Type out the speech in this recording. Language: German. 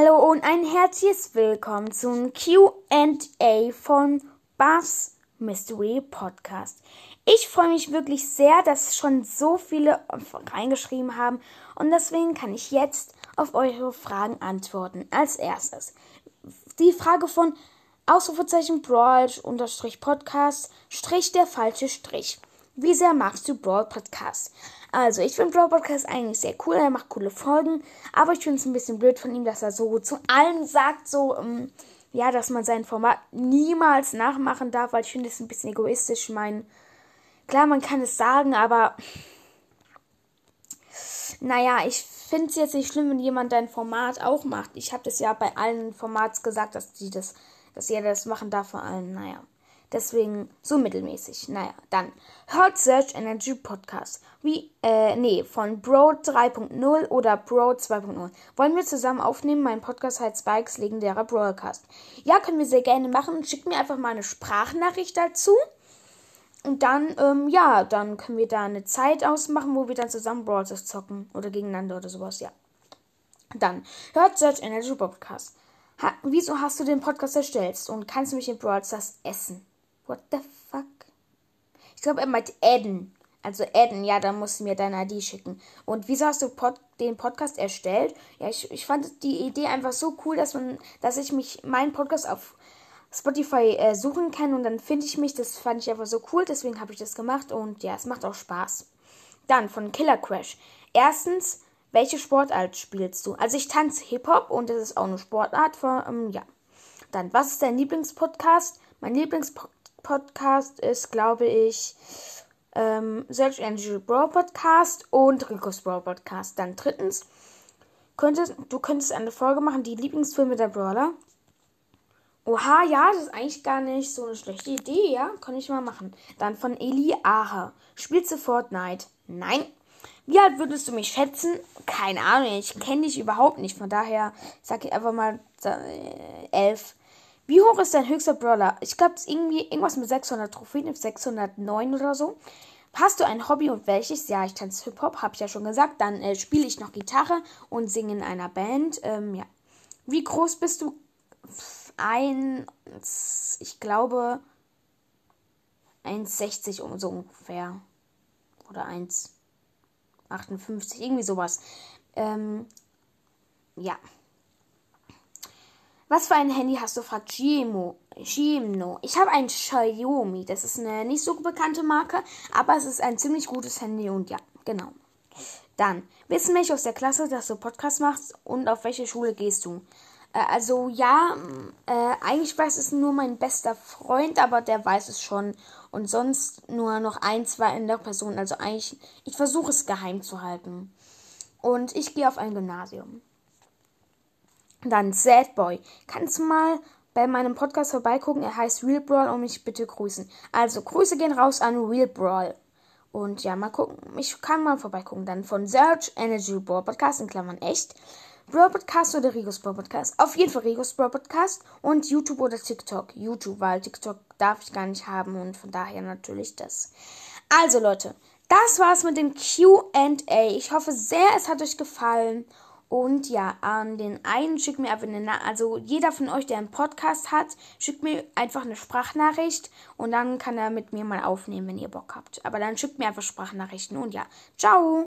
Hallo und ein herzliches Willkommen zum QA von Buffs Mystery Podcast. Ich freue mich wirklich sehr, dass schon so viele reingeschrieben haben und deswegen kann ich jetzt auf eure Fragen antworten. Als erstes die Frage von Ausrufezeichen Brawl Podcast Strich der falsche Strich. Wie sehr magst du Brawl Podcast? Also, ich finde Brawl Podcast eigentlich sehr cool. Er macht coole Folgen. Aber ich finde es ein bisschen blöd von ihm, dass er so zu allen sagt, so, ähm, ja, dass man sein Format niemals nachmachen darf, weil ich finde es ein bisschen egoistisch. Ich meine, klar, man kann es sagen, aber naja, ich finde es jetzt nicht schlimm, wenn jemand dein Format auch macht. Ich habe das ja bei allen Formats gesagt, dass die das, dass jeder das machen darf, vor allem, naja. Deswegen so mittelmäßig. Naja, dann Hot Search Energy Podcast. Wie, äh, nee, von Bro 3.0 oder Bro 2.0. Wollen wir zusammen aufnehmen? Mein Podcast heißt Spikes legendärer Broadcast. Ja, können wir sehr gerne machen. Schickt mir einfach mal eine Sprachnachricht dazu. Und dann, ähm, ja, dann können wir da eine Zeit ausmachen, wo wir dann zusammen Brawlers zocken. Oder gegeneinander oder sowas, ja. Dann, Hot Search Energy Podcast. Ha, wieso hast du den Podcast erstellt? Und kannst du mich in Stars essen? What the fuck? Ich glaube, er meint adden. Also adden, ja, dann musst du mir deine ID schicken. Und wieso hast du Pod den Podcast erstellt? Ja, ich, ich fand die Idee einfach so cool, dass man, dass ich mich meinen Podcast auf Spotify äh, suchen kann und dann finde ich mich. Das fand ich einfach so cool, deswegen habe ich das gemacht und ja, es macht auch Spaß. Dann von Killer Crash. Erstens, welche Sportart spielst du? Also ich tanze Hip-Hop und das ist auch eine Sportart. Von, ähm, ja. Dann, was ist dein Lieblingspodcast? Mein Lieblingspodcast Podcast ist, glaube ich, ähm, Search Engine Brawl Podcast und Ricos Brawl Podcast. Dann drittens, könntest, du könntest eine Folge machen, die Lieblingsfilme der Brawler. Oha, ja, das ist eigentlich gar nicht so eine schlechte Idee, ja? Kann ich mal machen. Dann von Eli Aha. Spielst du Fortnite? Nein. Wie alt würdest du mich schätzen? Keine Ahnung, ich kenne dich überhaupt nicht. Von daher sage ich einfach mal äh, elf. Wie hoch ist dein höchster Brawler? Ich glaube, es ist irgendwie irgendwas mit 600 Trophäen, 609 oder so. Hast du ein Hobby und welches? Ja, ich tanze Hip-Hop, habe ich ja schon gesagt. Dann äh, spiele ich noch Gitarre und singe in einer Band. Ähm, ja. Wie groß bist du? Ein, ich glaube, 1,60 um so ungefähr. Oder 1,58, irgendwie sowas. Ähm, ja. Was für ein Handy hast du? fragt Gimo. Gimno. Ich habe ein Xiaomi. Das ist eine nicht so bekannte Marke, aber es ist ein ziemlich gutes Handy und ja, genau. Dann, wissen welche aus der Klasse, dass du Podcast machst und auf welche Schule gehst du? Äh, also ja, äh, eigentlich weiß es nur mein bester Freund, aber der weiß es schon. Und sonst nur noch ein, zwei andere Personen. Also eigentlich, ich versuche es geheim zu halten. Und ich gehe auf ein Gymnasium. Dann Sad Boy. Kannst du mal bei meinem Podcast vorbeigucken? Er heißt Real Brawl und mich bitte grüßen. Also, Grüße gehen raus an Real Brawl. Und ja, mal gucken. Ich kann mal vorbeigucken. Dann von Search Energy Brawl Podcast in Klammern echt. Brawl Podcast oder Rigos Brawl Podcast? Auf jeden Fall Rigos Brawl Podcast und YouTube oder TikTok. YouTube, weil TikTok darf ich gar nicht haben und von daher natürlich das. Also Leute, das war's mit dem Q&A. Ich hoffe sehr, es hat euch gefallen. Und ja, an den einen schickt mir einfach eine, also jeder von euch, der einen Podcast hat, schickt mir einfach eine Sprachnachricht und dann kann er mit mir mal aufnehmen, wenn ihr Bock habt. Aber dann schickt mir einfach Sprachnachrichten und ja, ciao!